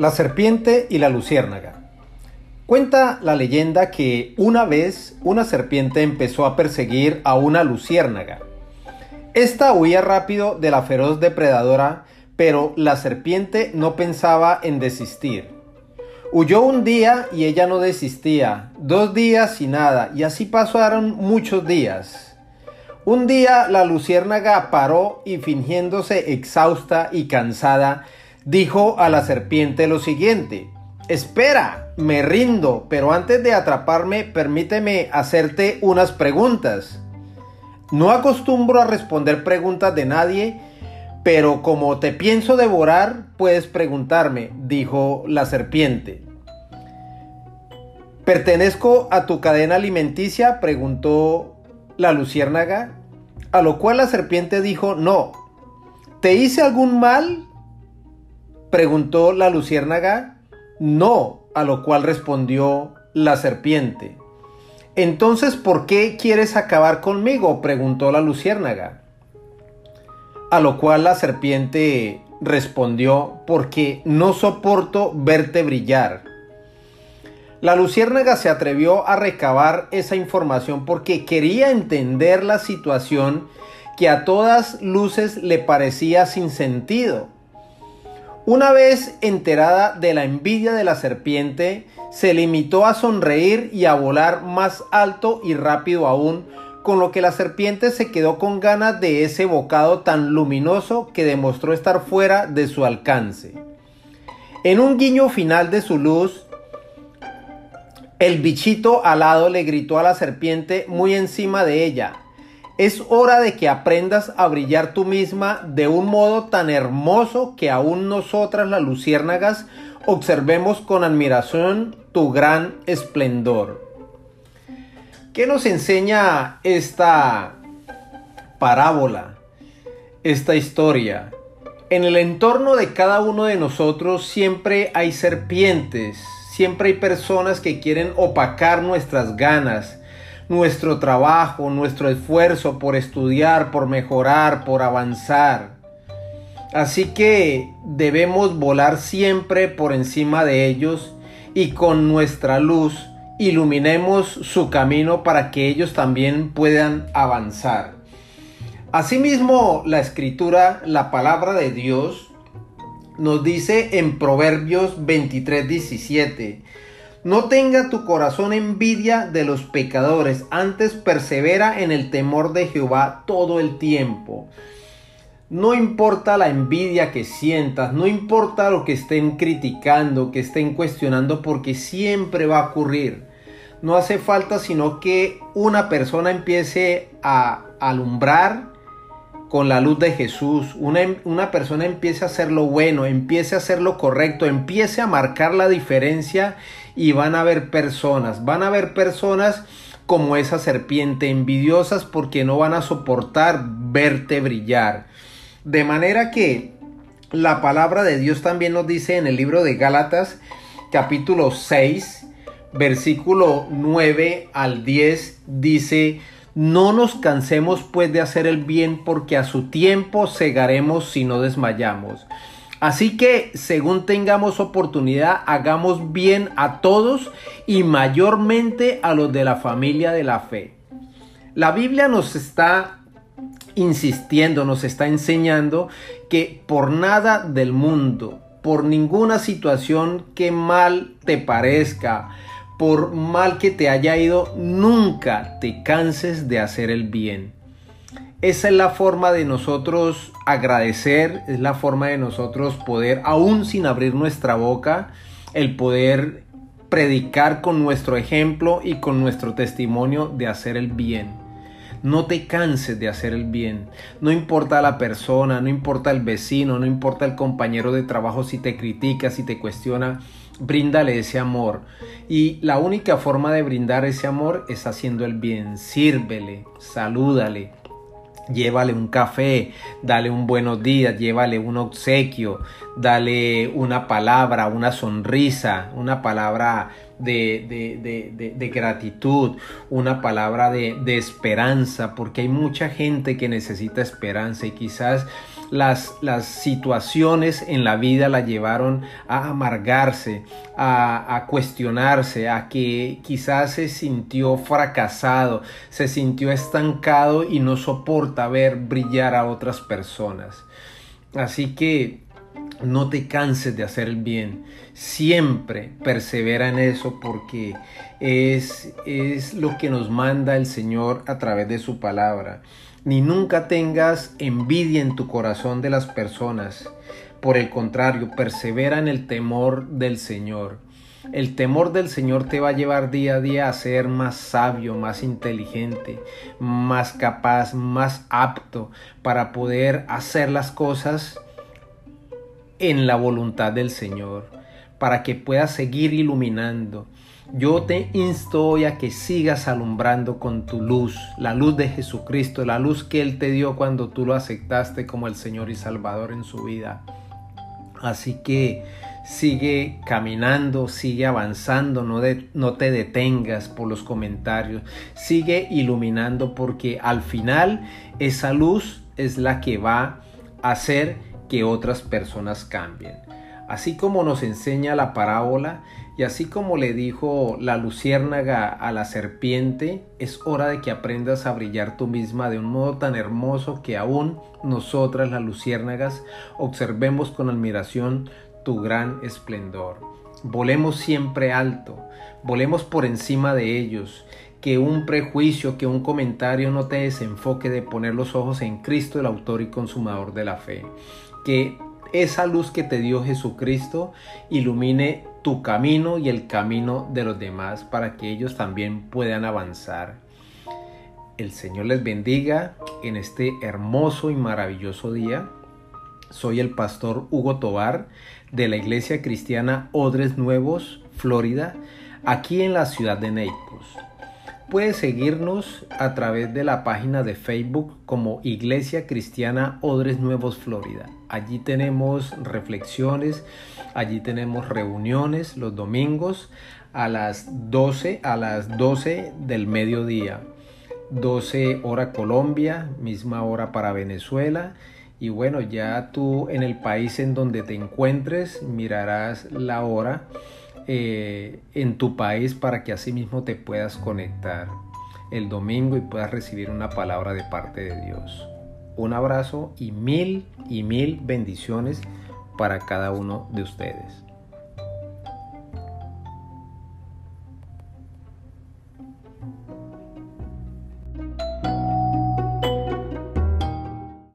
La serpiente y la luciérnaga. Cuenta la leyenda que una vez una serpiente empezó a perseguir a una luciérnaga. Esta huía rápido de la feroz depredadora, pero la serpiente no pensaba en desistir. Huyó un día y ella no desistía, dos días y nada, y así pasaron muchos días. Un día la luciérnaga paró y fingiéndose exhausta y cansada, dijo a la serpiente lo siguiente, Espera, me rindo, pero antes de atraparme, permíteme hacerte unas preguntas. No acostumbro a responder preguntas de nadie, pero como te pienso devorar, puedes preguntarme, dijo la serpiente. ¿Pertenezco a tu cadena alimenticia? preguntó la luciérnaga, a lo cual la serpiente dijo, no. ¿Te hice algún mal? Preguntó la luciérnaga. No, a lo cual respondió la serpiente. Entonces, ¿por qué quieres acabar conmigo? preguntó la luciérnaga. A lo cual la serpiente respondió, porque no soporto verte brillar. La luciérnaga se atrevió a recabar esa información porque quería entender la situación que a todas luces le parecía sin sentido. Una vez enterada de la envidia de la serpiente, se limitó a sonreír y a volar más alto y rápido aún, con lo que la serpiente se quedó con ganas de ese bocado tan luminoso que demostró estar fuera de su alcance. En un guiño final de su luz, el bichito alado le gritó a la serpiente muy encima de ella, es hora de que aprendas a brillar tú misma de un modo tan hermoso que aún nosotras las luciérnagas observemos con admiración tu gran esplendor. ¿Qué nos enseña esta parábola, esta historia? En el entorno de cada uno de nosotros siempre hay serpientes, siempre hay personas que quieren opacar nuestras ganas, nuestro trabajo, nuestro esfuerzo por estudiar, por mejorar, por avanzar. Así que debemos volar siempre por encima de ellos y con nuestra luz iluminemos su camino para que ellos también puedan avanzar. Asimismo, la escritura, la palabra de Dios, nos dice en Proverbios 23, 17, no tenga tu corazón envidia de los pecadores, antes persevera en el temor de Jehová todo el tiempo. No importa la envidia que sientas, no importa lo que estén criticando, que estén cuestionando, porque siempre va a ocurrir. No hace falta sino que una persona empiece a alumbrar con la luz de Jesús, una, una, persona empiece a hacer lo bueno, empiece a hacer lo correcto, empiece a marcar la diferencia y van a haber personas, van a haber personas como esa serpiente, envidiosas porque no van a soportar verte brillar. De manera que la palabra de Dios también nos dice en el libro de Gálatas capítulo 6, versículo 9 al 10, dice, no nos cansemos pues de hacer el bien porque a su tiempo cegaremos si no desmayamos. Así que según tengamos oportunidad, hagamos bien a todos y mayormente a los de la familia de la fe. La Biblia nos está insistiendo, nos está enseñando que por nada del mundo, por ninguna situación que mal te parezca, por mal que te haya ido, nunca te canses de hacer el bien. Esa es la forma de nosotros agradecer, es la forma de nosotros poder, aún sin abrir nuestra boca, el poder predicar con nuestro ejemplo y con nuestro testimonio de hacer el bien. No te canses de hacer el bien. No importa la persona, no importa el vecino, no importa el compañero de trabajo si te critica, si te cuestiona, bríndale ese amor. Y la única forma de brindar ese amor es haciendo el bien. Sírvele, salúdale, llévale un café, dale un buenos días, llévale un obsequio, dale una palabra, una sonrisa, una palabra de, gratitud, una palabra de, esperanza, porque hay mucha gente que necesita esperanza y quizás las, las situaciones en la vida la llevaron a amargarse, a, a cuestionarse, a que quizás se sintió fracasado, se sintió estancado y no soporta ver brillar a otras personas. Así que no te canses de hacer el bien. Siempre persevera en eso porque es, es lo que nos manda el Señor a través de su palabra. Ni nunca tengas envidia en tu corazón de las personas. Por el contrario, persevera en el temor del Señor. El temor del Señor te va a llevar día a día a ser más sabio, más inteligente, más capaz, más apto para poder hacer las cosas en la voluntad del Señor, para que puedas seguir iluminando. Yo te insto hoy a que sigas alumbrando con tu luz, la luz de Jesucristo, la luz que Él te dio cuando tú lo aceptaste como el Señor y Salvador en su vida. Así que sigue caminando, sigue avanzando, no, no, te detengas por los comentarios, sigue iluminando porque al final esa luz es la que va a hacer que otras personas cambien. Así como nos enseña la parábola y así como le dijo la luciérnaga a la serpiente, es hora de que aprendas a brillar tú misma de un modo tan hermoso que aún nosotras las luciérnagas observemos con admiración tu gran esplendor. Volemos siempre alto, volemos por encima de ellos, que un prejuicio, que un comentario no te desenfoque de poner los ojos en Cristo, el autor y consumador de la fe que esa luz que te dio Jesucristo ilumine tu camino y el camino de los demás para que ellos también puedan avanzar. El Señor les bendiga en este hermoso y maravilloso día. Soy el pastor Hugo Tobar de la Iglesia Cristiana Odres Nuevos, Florida, aquí en la ciudad de Naples. Puedes seguirnos a través de la página de Facebook como Iglesia Cristiana Odres Nuevos Florida. Allí tenemos reflexiones, allí tenemos reuniones los domingos a las 12 a las 12 del mediodía. 12 hora Colombia, misma hora para Venezuela. Y bueno, ya tú en el país en donde te encuentres mirarás la hora eh, en tu país para que así mismo te puedas conectar el domingo y puedas recibir una palabra de parte de Dios. Un abrazo y mil y mil bendiciones para cada uno de ustedes.